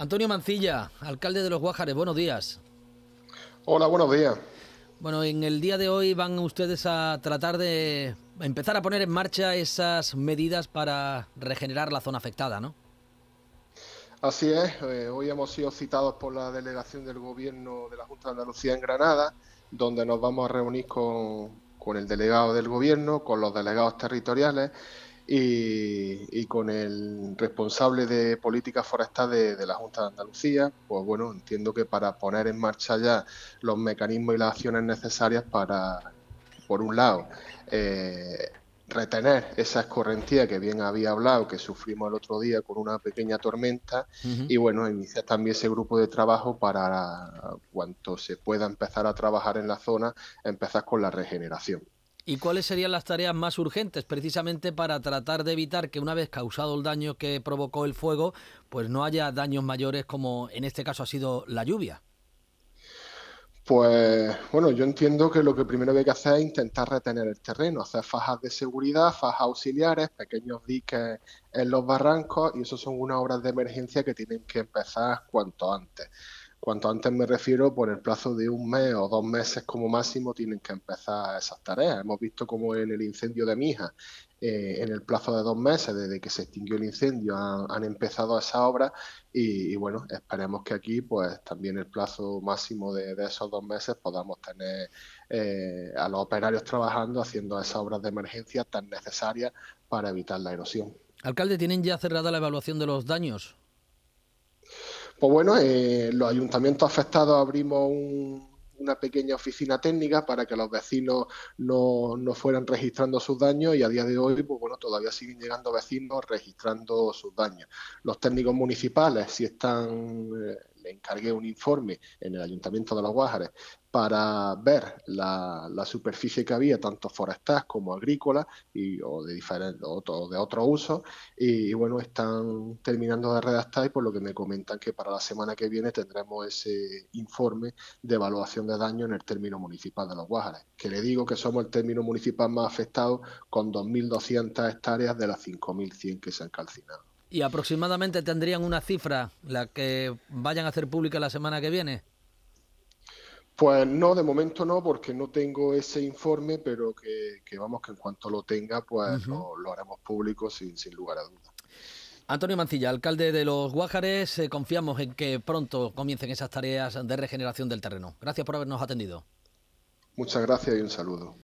Antonio Mancilla, alcalde de Los Guájares, buenos días. Hola, buenos días. Bueno, en el día de hoy van ustedes a tratar de empezar a poner en marcha esas medidas para regenerar la zona afectada, ¿no? Así es, eh, hoy hemos sido citados por la delegación del Gobierno de la Junta de Andalucía en Granada, donde nos vamos a reunir con, con el delegado del Gobierno, con los delegados territoriales y, con el responsable de política forestal de, la Junta de Andalucía, pues bueno, entiendo que para poner en marcha ya los mecanismos y las acciones necesarias para, por un lado, eh, retener esa escorrentía que bien había hablado, que sufrimos el otro día con una pequeña tormenta, y bueno, iniciar también ese grupo de trabajo para cuanto se pueda empezar a trabajar en la zona, empezar con la regeneración. ¿Y cuáles serían las tareas más urgentes precisamente para tratar de evitar que una vez causado el daño que provocó el fuego, pues no haya daños mayores como en este caso ha sido la lluvia? Pues bueno, yo entiendo que lo que primero hay que hacer es intentar retener el terreno, hacer fajas de seguridad, fajas auxiliares, pequeños diques en los barrancos y eso son unas obras de emergencia que tienen que empezar cuanto antes. Cuanto antes me refiero, por el plazo de un mes o dos meses como máximo tienen que empezar esas tareas. Hemos visto como en el incendio de mi hija, eh, en el plazo de dos meses desde que se extinguió el incendio, han, empezado esas obras y, bueno, esperemos que aquí pues también el plazo máximo de, esos dos meses podamos tener eh, a los operarios trabajando haciendo esas obras de emergencia tan necesarias para evitar la erosión. Alcalde, ¿tienen ya cerrada la evaluación de los daños? Pues bueno, eh, los ayuntamientos afectados abrimos una pequeña oficina técnica para que los vecinos no, no, fueran registrando sus daños y a día de hoy, pues bueno, todavía siguen llegando vecinos registrando sus daños. Los técnicos municipales, si están eh, encargué un informe en el Ayuntamiento de Los Guájares para ver la, superficie que había, tanto forestal como agrícola, y, o de diferentes, o de otros usos, y, bueno, están terminando de redactar y por lo que me comentan que para la semana que viene tendremos ese informe de evaluación de daño en el término municipal de Los Guájares, que le digo que somos el término municipal más afectado con 2.200 hectáreas de las 5.100 que se han calcinado. ¿Y aproximadamente tendrían una cifra la que vayan a hacer pública la semana que viene? Pues no, de momento no, porque no tengo ese informe, pero que, vamos, que en cuanto lo tenga, pues lo, haremos público sin, sin lugar a dudas. Antonio Mancilla, alcalde de Los Guájares, eh, confiamos en que pronto comiencen esas tareas de regeneración del terreno. Gracias por habernos atendido. Muchas gracias y un saludo.